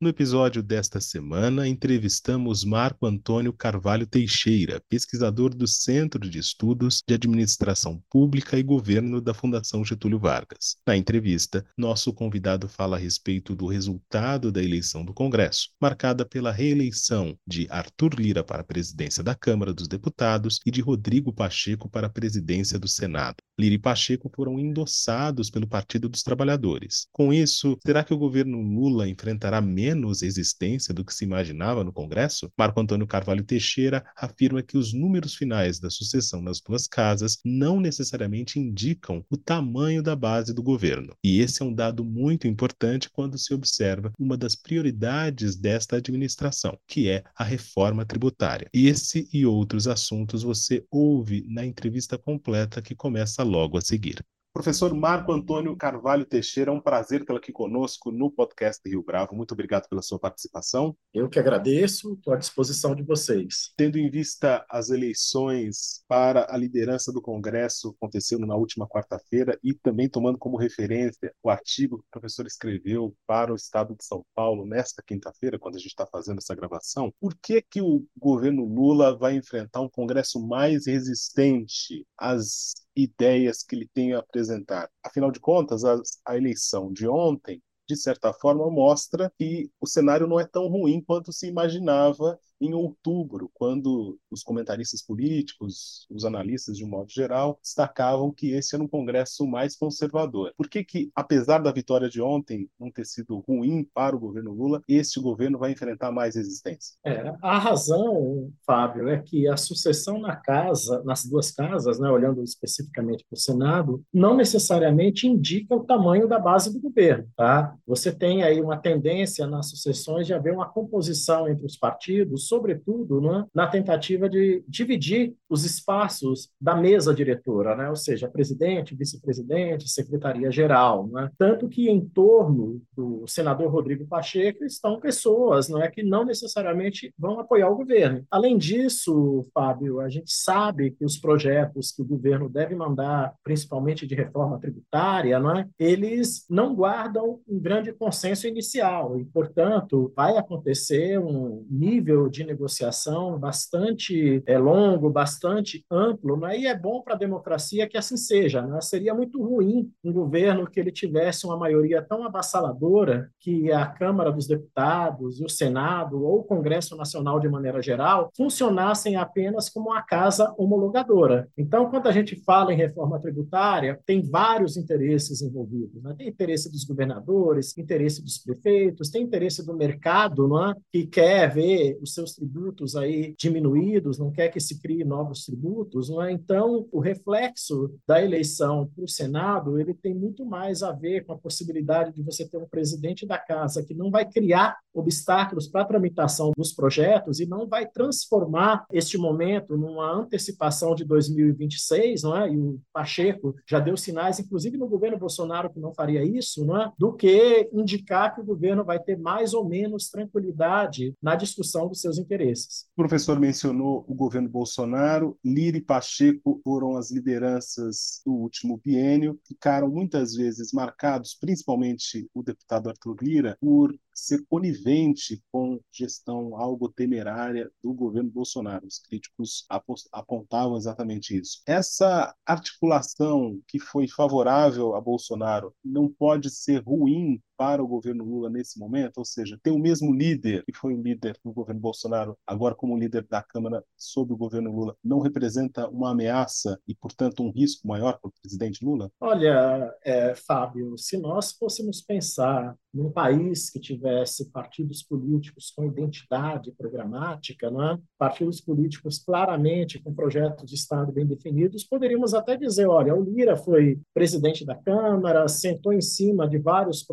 No episódio desta semana, entrevistamos Marco Antônio Carvalho Teixeira, pesquisador do Centro de Estudos de Administração Pública e Governo da Fundação Getúlio Vargas. Na entrevista, nosso convidado fala a respeito do resultado da eleição do Congresso, marcada pela reeleição de Arthur Lira para a presidência da Câmara dos Deputados e de Rodrigo Pacheco para a presidência do Senado. Lira e Pacheco foram endossados pelo Partido dos Trabalhadores. Com isso, será que o governo Lula enfrentará menos menos existência do que se imaginava no Congresso, Marco Antônio Carvalho Teixeira afirma que os números finais da sucessão nas duas casas não necessariamente indicam o tamanho da base do governo. E esse é um dado muito importante quando se observa uma das prioridades desta administração, que é a reforma tributária. Esse e outros assuntos você ouve na entrevista completa que começa logo a seguir. Professor Marco Antônio Carvalho Teixeira, é um prazer tê-lo aqui conosco no podcast Rio Bravo. Muito obrigado pela sua participação. Eu que agradeço, estou à disposição de vocês. Tendo em vista as eleições para a liderança do Congresso acontecendo na última quarta-feira e também tomando como referência o artigo que o professor escreveu para o Estado de São Paulo nesta quinta-feira, quando a gente está fazendo essa gravação, por que que o governo Lula vai enfrentar um Congresso mais resistente às ideias que ele tem a apresentar. Afinal de contas, a, a eleição de ontem, de certa forma, mostra que o cenário não é tão ruim quanto se imaginava em outubro, quando os comentaristas políticos, os analistas de um modo geral, destacavam que esse era um congresso mais conservador. Por que que, apesar da vitória de ontem não ter sido ruim para o governo Lula, este governo vai enfrentar mais resistência? É, a razão, Fábio, é que a sucessão na casa, nas duas casas, né, olhando especificamente para o Senado, não necessariamente indica o tamanho da base do governo, tá? Você tem aí uma tendência nas sucessões de haver uma composição entre os partidos sobretudo, né, na tentativa de dividir os espaços da mesa diretora, né, ou seja, presidente, vice-presidente, secretaria-geral. Né, tanto que em torno do senador Rodrigo Pacheco estão pessoas né, que não necessariamente vão apoiar o governo. Além disso, Fábio, a gente sabe que os projetos que o governo deve mandar, principalmente de reforma tributária, né, eles não guardam um grande consenso inicial e, portanto, vai acontecer um nível de de negociação bastante é, longo, bastante amplo, né? e é bom para a democracia que assim seja. Né? Seria muito ruim um governo que ele tivesse uma maioria tão avassaladora que a Câmara dos Deputados, o Senado ou o Congresso Nacional de maneira geral funcionassem apenas como uma casa homologadora. Então, quando a gente fala em reforma tributária, tem vários interesses envolvidos. Né? Tem interesse dos governadores, interesse dos prefeitos, tem interesse do mercado, não é? que quer ver os seus seus tributos aí diminuídos, não quer que se crie novos tributos, não é? Então, o reflexo da eleição para o Senado, ele tem muito mais a ver com a possibilidade de você ter um presidente da casa que não vai criar obstáculos para a tramitação dos projetos e não vai transformar este momento numa antecipação de 2026, não é? E o Pacheco já deu sinais, inclusive no governo Bolsonaro, que não faria isso, não é? Do que indicar que o governo vai ter mais ou menos tranquilidade na discussão dos seus interesses. O professor mencionou o governo Bolsonaro, Lira e Pacheco foram as lideranças do último biênio, ficaram muitas vezes marcados, principalmente o deputado Arthur Lira, por ser conivente com gestão algo temerária do governo Bolsonaro. Os críticos apontavam exatamente isso. Essa articulação que foi favorável a Bolsonaro não pode ser ruim para o governo Lula nesse momento, ou seja, ter o mesmo líder que foi o líder do governo Bolsonaro, agora como líder da Câmara sob o governo Lula, não representa uma ameaça e, portanto, um risco maior para o presidente Lula? Olha, é, Fábio, se nós fôssemos pensar num país que tivesse partidos políticos com identidade programática, é? partidos políticos claramente com projetos de Estado bem definidos, poderíamos até dizer, olha, o Lira foi presidente da Câmara, sentou em cima de vários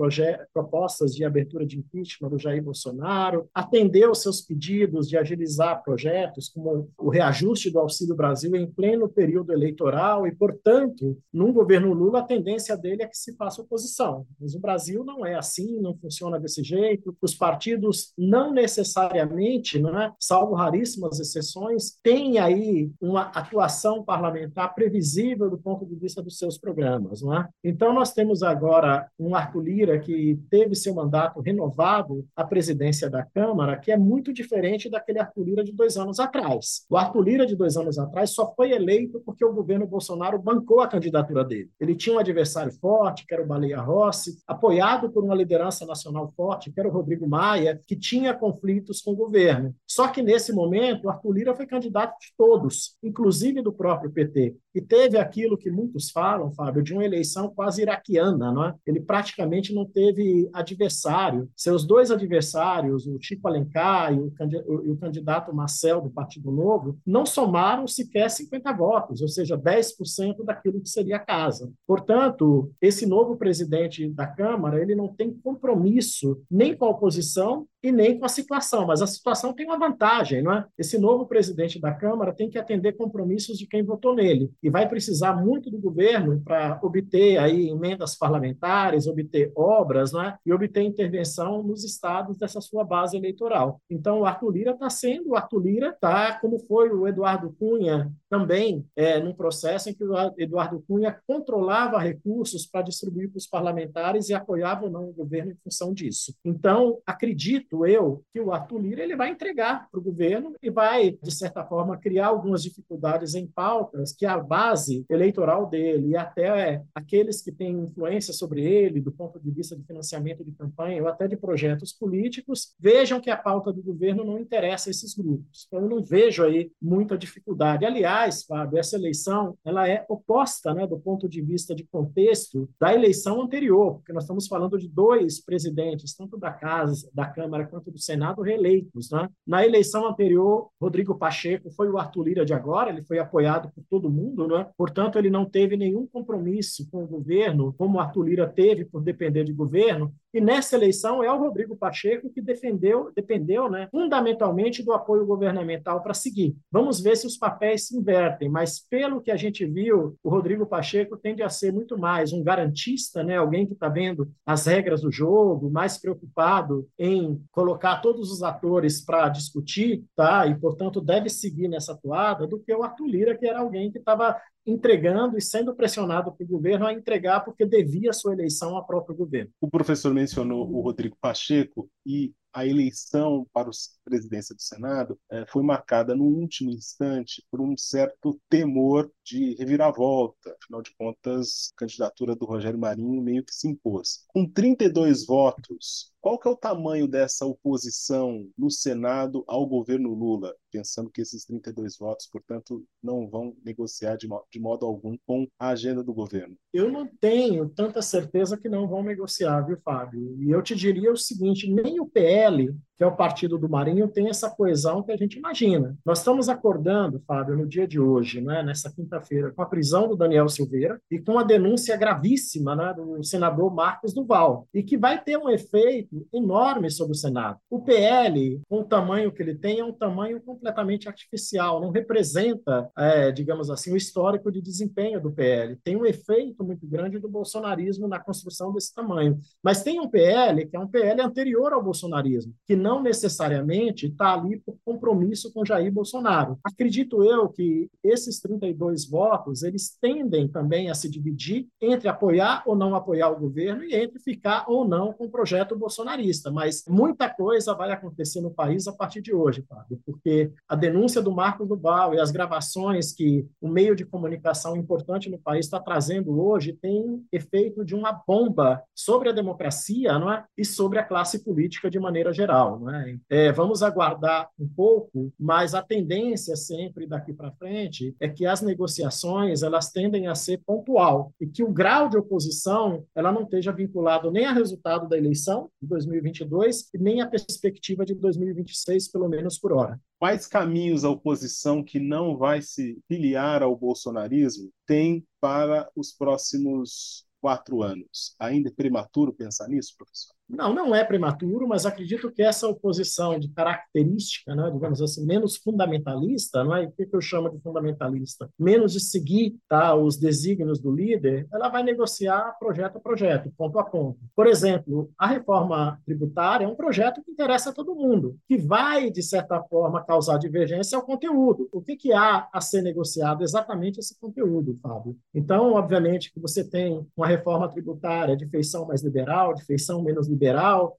propostas de abertura de impeachment do Jair Bolsonaro, atendeu seus pedidos de agilizar projetos, como o reajuste do Auxílio Brasil em pleno período eleitoral e, portanto, num governo Lula, a tendência dele é que se faça oposição. Mas o Brasil não é assim, não funciona desse jeito, os partidos não necessariamente, não é? salvo raríssimas exceções, têm aí uma atuação parlamentar previsível do ponto de vista dos seus programas. Não é? Então, nós temos agora um Arthur Lira que teve seu mandato renovado à presidência da Câmara, que é muito diferente daquele Arthur Lira de dois anos atrás. O Arthur Lira de dois anos atrás só foi eleito porque o governo Bolsonaro bancou a candidatura dele. Ele tinha um adversário forte, que era o Baleia Rossi, apoiado por uma liderança nacional forte, que era o Rodrigo Maia, que tinha conflitos com o governo. Só que nesse momento, Arthur Lira foi candidato de todos, inclusive do próprio PT. E teve aquilo que muitos falam, Fábio, de uma eleição quase iraquiana, não é? Ele praticamente não teve adversário. Seus dois adversários, o Chico Alencar e o candidato Marcel do Partido Novo, não somaram sequer 50 votos, ou seja, 10% daquilo que seria a casa. Portanto, esse novo presidente da Câmara, ele não tem compromisso nem com a oposição e nem com a situação, mas a situação tem uma vantagem, não é? Esse novo presidente da Câmara tem que atender compromissos de quem votou nele e vai precisar muito do governo para obter aí emendas parlamentares, obter obras, não é? E obter intervenção nos estados dessa sua base eleitoral. Então, o Arthur Lira está sendo, o Arthur Lira está, como foi o Eduardo Cunha, também é, num processo em que o Eduardo Cunha controlava recursos para distribuir para os parlamentares e apoiava ou não o governo em função disso. Então, acredito eu que o Arthur Lira ele vai entregar para o governo e vai, de certa forma, criar algumas dificuldades em pautas que a base eleitoral dele e até aqueles que têm influência sobre ele, do ponto de vista de financiamento de campanha ou até de projetos políticos, vejam que a pauta do governo não interessa a esses grupos. Então, eu não vejo aí muita dificuldade. Aliás, Fábio, essa eleição ela é oposta, né, do ponto de vista de contexto, da eleição anterior, porque nós estamos falando de dois presidentes, tanto da Casa, da Câmara Câmara quanto do Senado reeleitos. Né? Na eleição anterior, Rodrigo Pacheco foi o Arthur Lira de agora, ele foi apoiado por todo mundo, né? portanto, ele não teve nenhum compromisso com o governo, como o Arthur Lira teve por depender de governo, e nessa eleição é o Rodrigo Pacheco que defendeu, dependeu né, fundamentalmente do apoio governamental para seguir. Vamos ver se os papéis se invertem, mas pelo que a gente viu, o Rodrigo Pacheco tende a ser muito mais um garantista, né, alguém que está vendo as regras do jogo, mais preocupado em colocar todos os atores para discutir, tá? E portanto deve seguir nessa toada do que o Arthur Lira, que era alguém que estava entregando e sendo pressionado pelo governo a entregar porque devia sua eleição ao próprio governo. O professor mencionou o Rodrigo Pacheco e a eleição para a presidência do Senado eh, foi marcada no último instante por um certo temor de reviravolta. Afinal de contas, a candidatura do Rogério Marinho meio que se impôs. Com 32 votos, qual que é o tamanho dessa oposição no Senado ao governo Lula? Pensando que esses 32 votos, portanto, não vão negociar de modo, de modo algum com a agenda do governo. Eu não tenho tanta certeza que não vão negociar, viu, Fábio? E eu te diria o seguinte: nem o PL que é o partido do Marinho, tem essa coesão que a gente imagina. Nós estamos acordando, Fábio, no dia de hoje, né, nessa quinta-feira, com a prisão do Daniel Silveira e com a denúncia gravíssima né, do senador Marcos Duval, e que vai ter um efeito enorme sobre o Senado. O PL, com o tamanho que ele tem, é um tamanho completamente artificial, não representa, é, digamos assim, o histórico de desempenho do PL. Tem um efeito muito grande do bolsonarismo na construção desse tamanho. Mas tem um PL, que é um PL anterior ao bolsonarismo, que não necessariamente está ali por compromisso com Jair Bolsonaro. Acredito eu que esses 32 votos, eles tendem também a se dividir entre apoiar ou não apoiar o governo e entre ficar ou não com o projeto bolsonarista. Mas muita coisa vai acontecer no país a partir de hoje, Fábio, porque a denúncia do Marcos Duval e as gravações que o meio de comunicação importante no país está trazendo hoje tem efeito de uma bomba sobre a democracia não é? e sobre a classe política de maneira geral. Né? É, vamos aguardar um pouco, mas a tendência sempre daqui para frente é que as negociações elas tendem a ser pontual e que o grau de oposição ela não esteja vinculado nem ao resultado da eleição de 2022 e nem à perspectiva de 2026, pelo menos por hora. Quais caminhos a oposição que não vai se filiar ao bolsonarismo tem para os próximos quatro anos? Ainda é prematuro pensar nisso, professor? Não, não é prematuro, mas acredito que essa oposição de característica, né, digamos assim, menos fundamentalista, não é? o que eu chamo de fundamentalista? Menos de seguir tá, os desígnios do líder, ela vai negociar projeto a projeto, ponto a ponto. Por exemplo, a reforma tributária é um projeto que interessa a todo mundo, que vai, de certa forma, causar divergência ao conteúdo. O que, que há a ser negociado? Exatamente esse conteúdo, Fábio. Então, obviamente, que você tem uma reforma tributária de feição mais liberal, de feição menos liberal,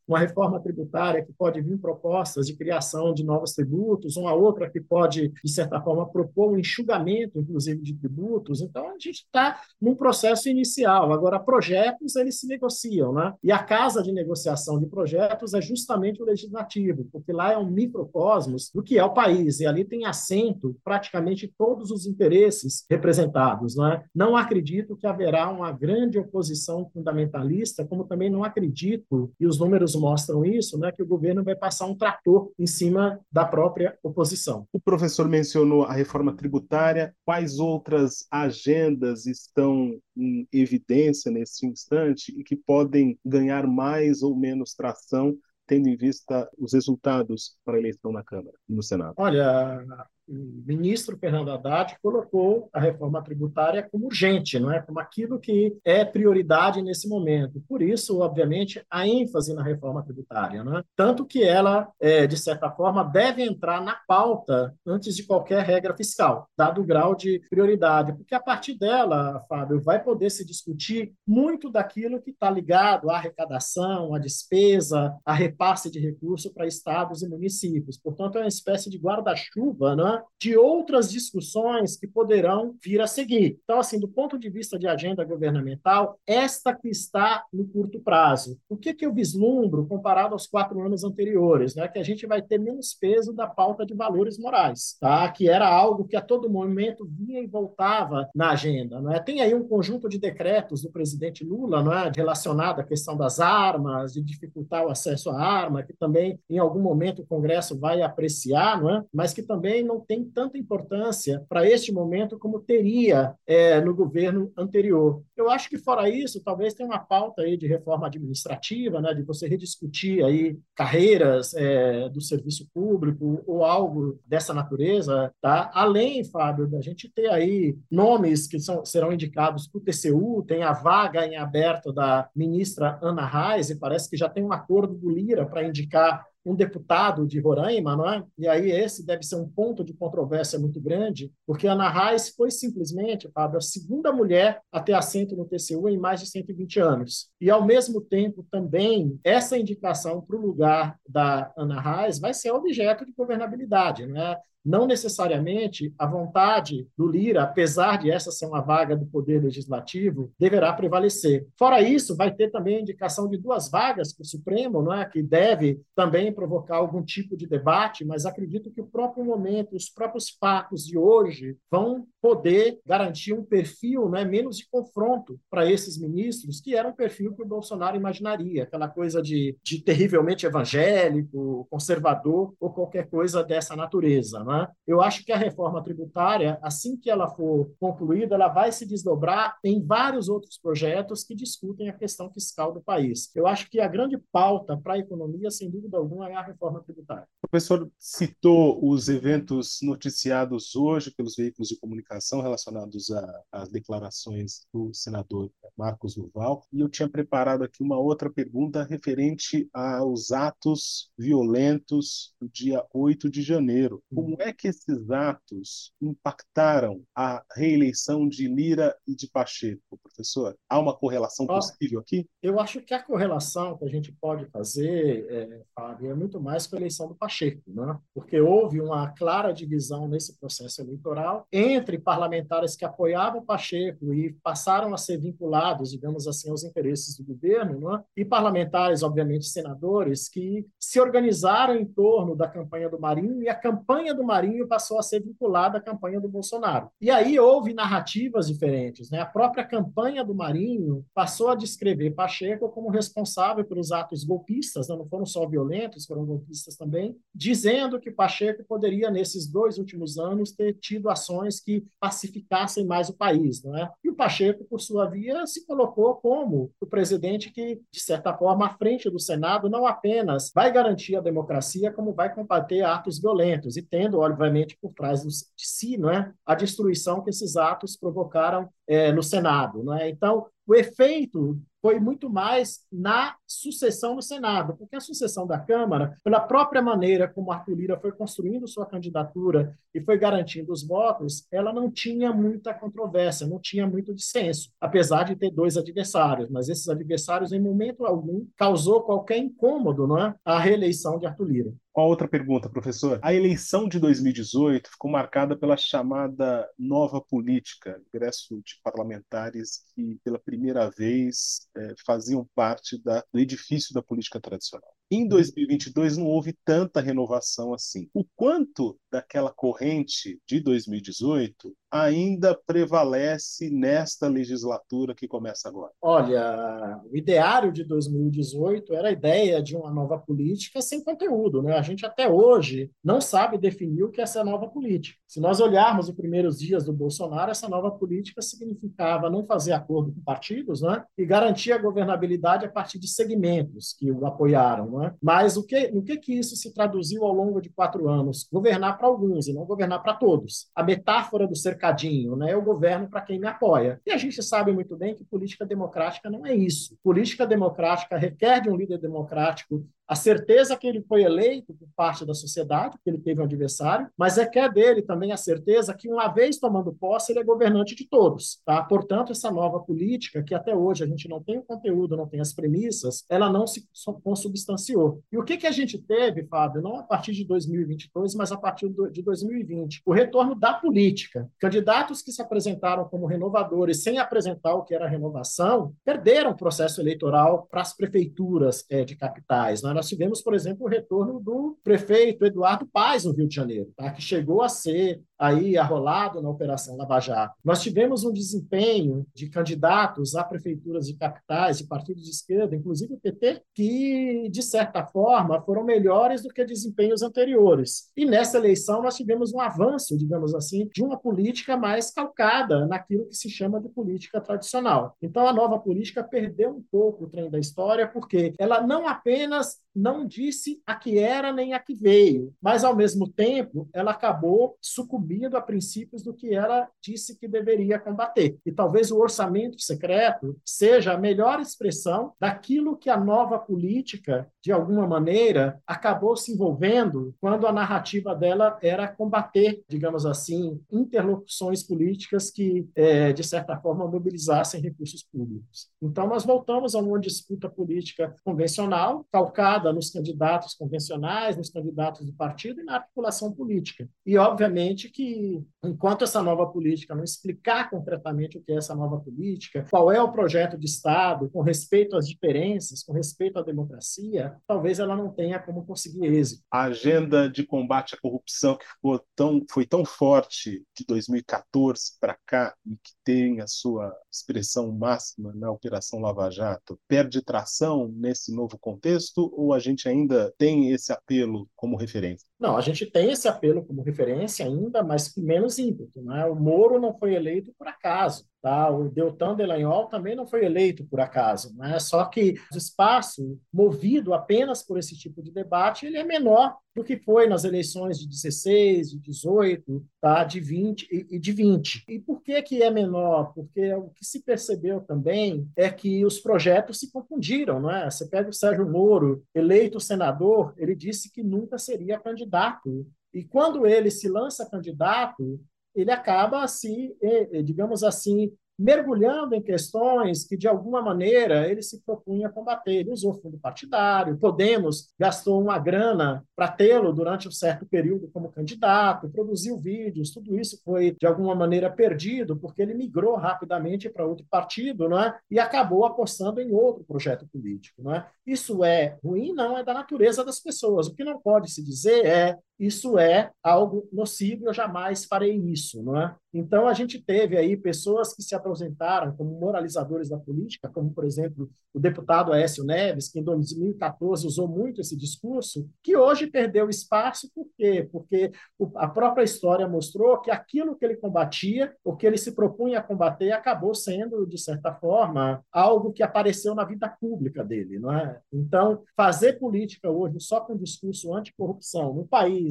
uma reforma tributária que pode vir propostas de criação de novos tributos, uma outra que pode, de certa forma, propor um enxugamento, inclusive, de tributos. Então, a gente está num processo inicial. Agora, projetos, eles se negociam, né? E a casa de negociação de projetos é justamente o legislativo, porque lá é um microcosmos do que é o país, e ali tem assento praticamente todos os interesses representados, não é? Não acredito que haverá uma grande oposição fundamentalista, como também não acredito e os números mostram isso, né, que o governo vai passar um trator em cima da própria oposição. O professor mencionou a reforma tributária. Quais outras agendas estão em evidência nesse instante e que podem ganhar mais ou menos tração tendo em vista os resultados para a eleição na Câmara e no Senado? Olha, ministro Fernando Haddad colocou a reforma tributária como urgente, não é? como aquilo que é prioridade nesse momento. Por isso, obviamente, a ênfase na reforma tributária. Não é? Tanto que ela, é, de certa forma, deve entrar na pauta antes de qualquer regra fiscal, dado o grau de prioridade, porque a partir dela, Fábio, vai poder se discutir muito daquilo que está ligado à arrecadação, à despesa, a repasse de recursos para estados e municípios. Portanto, é uma espécie de guarda-chuva, não é? De outras discussões que poderão vir a seguir. Então, assim, do ponto de vista de agenda governamental, esta que está no curto prazo. O que, que eu vislumbro comparado aos quatro anos anteriores? Né? Que a gente vai ter menos peso da pauta de valores morais, tá? que era algo que a todo momento vinha e voltava na agenda. Não é? Tem aí um conjunto de decretos do presidente Lula não é? relacionado à questão das armas, de dificultar o acesso à arma, que também, em algum momento, o Congresso vai apreciar, não é? mas que também não tem tanta importância para este momento como teria é, no governo anterior. Eu acho que, fora isso, talvez tenha uma pauta aí de reforma administrativa, né, de você rediscutir aí carreiras é, do serviço público ou algo dessa natureza, tá? Além, Fábio, da gente ter aí nomes que são, serão indicados para o TCU, tem a vaga em aberto da ministra Ana Reis, e parece que já tem um acordo do Lira para indicar um deputado de Roraima, não é? E aí esse deve ser um ponto de controvérsia muito grande, porque Ana Reis foi simplesmente, Fábio, a segunda mulher a ter assento no TCU em mais de 120 anos. E, ao mesmo tempo, também, essa indicação para o lugar da Ana Reis vai ser objeto de governabilidade, não é? Não necessariamente a vontade do Lira, apesar de essa ser uma vaga do Poder Legislativo, deverá prevalecer. Fora isso, vai ter também a indicação de duas vagas para o Supremo, não é? que deve também provocar algum tipo de debate, mas acredito que o próprio momento, os próprios fatos de hoje vão poder garantir um perfil né, menos de confronto para esses ministros, que era um perfil que o Bolsonaro imaginaria, aquela coisa de, de terrivelmente evangélico, conservador ou qualquer coisa dessa natureza. Não é? Né? Eu acho que a reforma tributária, assim que ela for concluída, ela vai se desdobrar em vários outros projetos que discutem a questão fiscal do país. Eu acho que a grande pauta para a economia, sem dúvida alguma, é a reforma tributária. O professor citou os eventos noticiados hoje pelos veículos de comunicação relacionados às declarações do senador Marcos Duval, e eu tinha preparado aqui uma outra pergunta referente aos atos violentos do dia 8 de janeiro. Como é é que esses atos impactaram a reeleição de Lira e de Pacheco, professor? Há uma correlação possível aqui? Eu acho que a correlação que a gente pode fazer, é, Fábio, é muito mais com a eleição do Pacheco, né? porque houve uma clara divisão nesse processo eleitoral entre parlamentares que apoiavam Pacheco e passaram a ser vinculados, digamos assim, aos interesses do governo, né? e parlamentares, obviamente, senadores, que se organizaram em torno da campanha do Marinho, e a campanha do Marinho Marinho passou a ser vinculada à campanha do Bolsonaro. E aí houve narrativas diferentes. Né? A própria campanha do Marinho passou a descrever Pacheco como responsável pelos atos golpistas, né? não foram só violentos, foram golpistas também, dizendo que Pacheco poderia, nesses dois últimos anos, ter tido ações que pacificassem mais o país. Não é? E o Pacheco, por sua via, se colocou como o presidente que, de certa forma, à frente do Senado, não apenas vai garantir a democracia, como vai combater atos violentos, e tendo, obviamente, por trás de si não é, a destruição que esses atos provocaram é, no Senado. Não é? Então, o efeito foi muito mais na sucessão no Senado, porque a sucessão da Câmara, pela própria maneira como Arthur Lira foi construindo sua candidatura e foi garantindo os votos, ela não tinha muita controvérsia, não tinha muito dissenso, apesar de ter dois adversários, mas esses adversários, em momento algum, causou qualquer incômodo não é? à reeleição de Arthur Lira. Qual outra pergunta, professor? A eleição de 2018 ficou marcada pela chamada nova política, ingresso de parlamentares que, pela primeira vez, é, faziam parte da, do edifício da política tradicional. Em 2022 não houve tanta renovação assim. O quanto daquela corrente de 2018 ainda prevalece nesta legislatura que começa agora? Olha, o ideário de 2018 era a ideia de uma nova política sem conteúdo. Né? A gente até hoje não sabe definir o que é essa nova política. Se nós olharmos os primeiros dias do Bolsonaro, essa nova política significava não fazer acordo com partidos né? e garantir a governabilidade a partir de segmentos que o apoiaram. Né? Mas o que, no que, que isso se traduziu ao longo de quatro anos? Governar para alguns e não governar para todos. A metáfora do cercadinho, né? Eu governo para quem me apoia. E a gente sabe muito bem que política democrática não é isso. Política democrática requer de um líder democrático a certeza que ele foi eleito por parte da sociedade, que ele teve um adversário, mas é que é dele também a certeza que, uma vez tomando posse, ele é governante de todos. Tá? Portanto, essa nova política, que até hoje a gente não tem o conteúdo, não tem as premissas, ela não se consubstanciou. E o que, que a gente teve, Fábio, não a partir de 2022, mas a partir de 2020? O retorno da política. Candidatos que se apresentaram como renovadores sem apresentar o que era renovação, perderam o processo eleitoral para as prefeituras é, de capitais. Né? Nós tivemos, por exemplo, o retorno do prefeito Eduardo Paes no Rio de Janeiro, tá? que chegou a ser aí arrolado na Operação Lava Jato. Nós tivemos um desempenho de candidatos a prefeituras de capitais, de partidos de esquerda, inclusive o PT, que, de certa forma, foram melhores do que desempenhos anteriores. E nessa eleição nós tivemos um avanço, digamos assim, de uma política mais calcada naquilo que se chama de política tradicional. Então a nova política perdeu um pouco o trem da história, porque ela não apenas não disse a que era nem a que veio, mas, ao mesmo tempo, ela acabou sucumbindo a princípios do que ela disse que deveria combater. E talvez o orçamento secreto seja a melhor expressão daquilo que a nova política, de alguma maneira, acabou se envolvendo quando a narrativa dela era combater, digamos assim, interlocuções políticas que, é, de certa forma, mobilizassem recursos públicos. Então, nós voltamos a uma disputa política convencional, calcada nos candidatos convencionais, nos candidatos do partido e na articulação política. E, obviamente, que enquanto essa nova política não explicar concretamente o que é essa nova política, qual é o projeto de Estado, com respeito às diferenças, com respeito à democracia, talvez ela não tenha como conseguir êxito. A agenda de combate à corrupção que ficou tão, foi tão forte de 2014 para cá e que tem a sua expressão máxima na Operação Lava Jato, perde tração nesse novo contexto ou a gente ainda tem esse apelo como referência? Não, a gente tem esse apelo como referência ainda, mas com menos ímpeto. Né? O Moro não foi eleito por acaso. Tá? O Deltan Delanhol também não foi eleito por acaso. Né? Só que o espaço movido apenas por esse tipo de debate ele é menor do que foi nas eleições de 16, de 18, tá? de 20 e de 20. E por que, que é menor? Porque o que se percebeu também é que os projetos se confundiram. É? Você pega o Sérgio Moro, eleito senador, ele disse que nunca seria candidato. E quando ele se lança candidato, ele acaba se, digamos assim, mergulhando em questões que, de alguma maneira, ele se propunha combater. Ele usou fundo partidário, Podemos gastou uma grana para tê-lo durante um certo período como candidato, produziu vídeos, tudo isso foi, de alguma maneira, perdido, porque ele migrou rapidamente para outro partido não é? e acabou apostando em outro projeto político. Não é? Isso é ruim? Não, é da natureza das pessoas. O que não pode se dizer é isso é algo nocivo, eu jamais farei isso, não é? Então, a gente teve aí pessoas que se apresentaram como moralizadores da política, como, por exemplo, o deputado Aécio Neves, que em 2014 usou muito esse discurso, que hoje perdeu espaço, por quê? Porque a própria história mostrou que aquilo que ele combatia, o que ele se propunha a combater, acabou sendo, de certa forma, algo que apareceu na vida pública dele, não é? Então, fazer política hoje só com discurso anticorrupção no país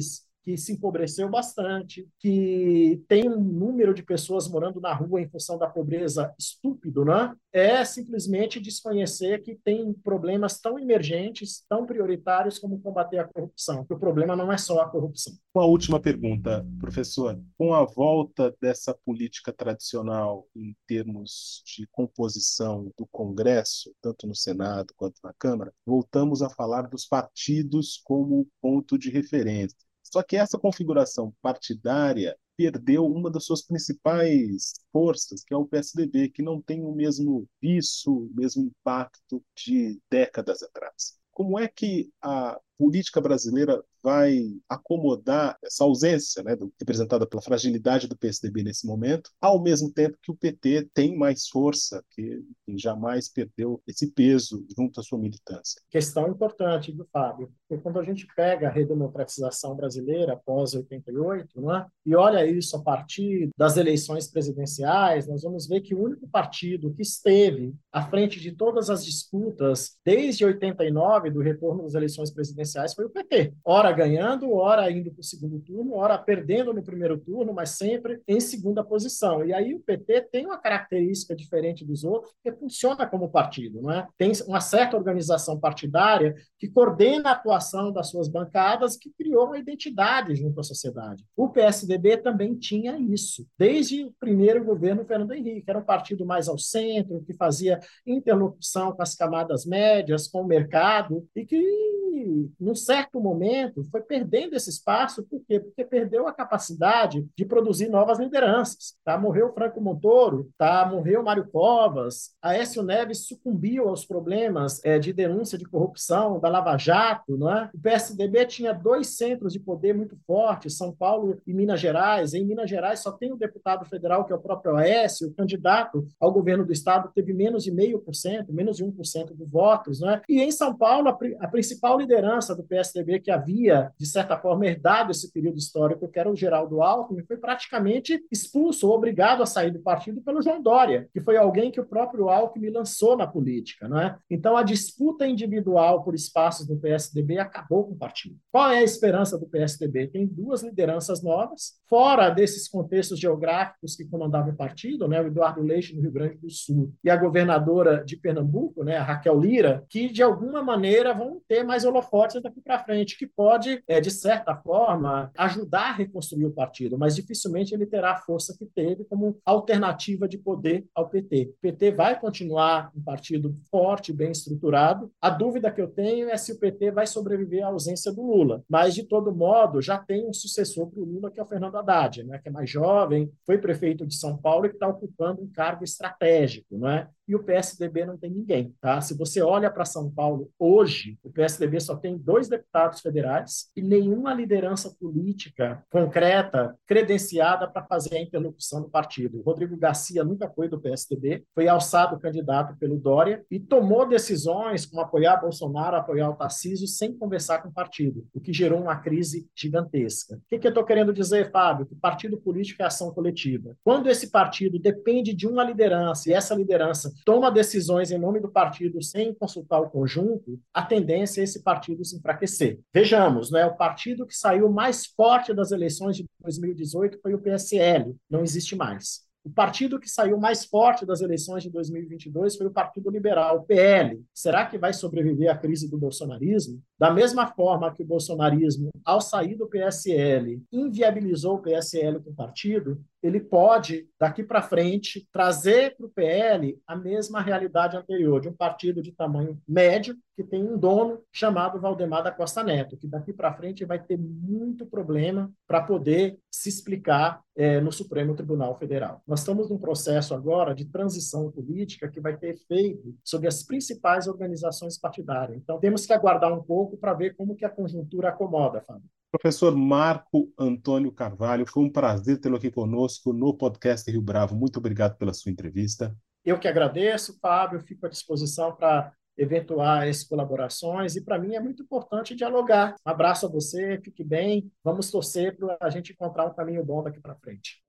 que se empobreceu bastante, que tem um número de pessoas morando na rua em função da pobreza estúpido, né? É simplesmente desconhecer que tem problemas tão emergentes, tão prioritários como combater a corrupção. Que o problema não é só a corrupção. Uma última pergunta, professor. Com a volta dessa política tradicional em termos de composição do Congresso, tanto no Senado quanto na Câmara, voltamos a falar dos partidos como ponto de referência. Só que essa configuração partidária perdeu uma das suas principais forças, que é o PSDB, que não tem o mesmo viço, o mesmo impacto de décadas atrás. Como é que a política brasileira vai acomodar essa ausência, né, representada pela fragilidade do PSDB nesse momento, ao mesmo tempo que o PT tem mais força, que jamais perdeu esse peso junto à sua militância. Questão importante, do Fábio, porque quando a gente pega a redemocratização brasileira após 88, não é? e olha isso a partir das eleições presidenciais, nós vamos ver que o único partido que esteve à frente de todas as disputas desde 89 do retorno das eleições presidenciais foi o PT. Ora ganhando, ora indo para o segundo turno, ora perdendo no primeiro turno, mas sempre em segunda posição. E aí o PT tem uma característica diferente dos outros, que funciona como partido, não é? Tem uma certa organização partidária que coordena a atuação das suas bancadas, que criou uma identidade junto à sociedade. O PSDB também tinha isso, desde o primeiro governo Fernando Henrique, era um partido mais ao centro, que fazia interlocução com as camadas médias, com o mercado, e que, num certo momento, foi perdendo esse espaço, por quê? Porque perdeu a capacidade de produzir novas lideranças. Tá? Morreu Franco Montoro, tá? morreu Mário Covas, Aécio Neves sucumbiu aos problemas é, de denúncia de corrupção da Lava Jato. Não é? O PSDB tinha dois centros de poder muito fortes, São Paulo e Minas Gerais. Em Minas Gerais só tem o deputado federal, que é o próprio Aécio, o candidato ao governo do estado teve menos de meio por cento, menos de 1% dos votos. Não é? E em São Paulo, a, a principal liderança do PSDB que havia, de certa forma, herdado esse período histórico, que era o Geraldo Alckmin, foi praticamente expulso ou obrigado a sair do partido pelo João Dória, que foi alguém que o próprio Alckmin lançou na política. Não é? Então, a disputa individual por espaços do PSDB acabou com o partido. Qual é a esperança do PSDB? Tem duas lideranças novas, fora desses contextos geográficos que comandavam o partido, né? o Eduardo Leite, no Rio Grande do Sul, e a governadora de Pernambuco, né? a Raquel Lira, que, de alguma maneira, vão ter mais holofotes daqui para frente, que pode, é, de certa forma, ajudar a reconstruir o partido, mas dificilmente ele terá a força que teve como alternativa de poder ao PT. O PT vai continuar um partido forte, bem estruturado. A dúvida que eu tenho é se o PT vai sobreviver à ausência do Lula. Mas, de todo modo, já tem um sucessor para o Lula, que é o Fernando Haddad, né? que é mais jovem, foi prefeito de São Paulo e está ocupando um cargo estratégico. Não é? e o PSDB não tem ninguém. Tá? Se você olha para São Paulo hoje, o PSDB só tem dois deputados federais e nenhuma liderança política concreta, credenciada para fazer a interlocução do partido. Rodrigo Garcia nunca foi do PSDB, foi alçado candidato pelo Dória e tomou decisões como apoiar Bolsonaro, apoiar o Tarcísio, sem conversar com o partido, o que gerou uma crise gigantesca. O que, que eu estou querendo dizer, Fábio? Que partido político é ação coletiva. Quando esse partido depende de uma liderança e essa liderança toma decisões em nome do partido sem consultar o conjunto, a tendência é esse partido se enfraquecer. Vejamos, né, o partido que saiu mais forte das eleições de 2018 foi o PSL, não existe mais. O partido que saiu mais forte das eleições de 2022 foi o Partido Liberal, o PL. Será que vai sobreviver à crise do bolsonarismo? Da mesma forma que o bolsonarismo, ao sair do PSL, inviabilizou o PSL como partido, ele pode, daqui para frente, trazer para o PL a mesma realidade anterior, de um partido de tamanho médio, que tem um dono chamado Valdemar da Costa Neto, que daqui para frente vai ter muito problema para poder se explicar é, no Supremo Tribunal Federal. Nós estamos num processo agora de transição política que vai ter efeito sobre as principais organizações partidárias. Então, temos que aguardar um pouco para ver como que a conjuntura acomoda, Fábio. Professor Marco Antônio Carvalho, foi um prazer tê-lo aqui conosco no podcast Rio Bravo. Muito obrigado pela sua entrevista. Eu que agradeço, Fábio, fico à disposição para eventuais colaborações e para mim é muito importante dialogar. Um abraço a você, fique bem, vamos torcer para a gente encontrar um caminho bom daqui para frente.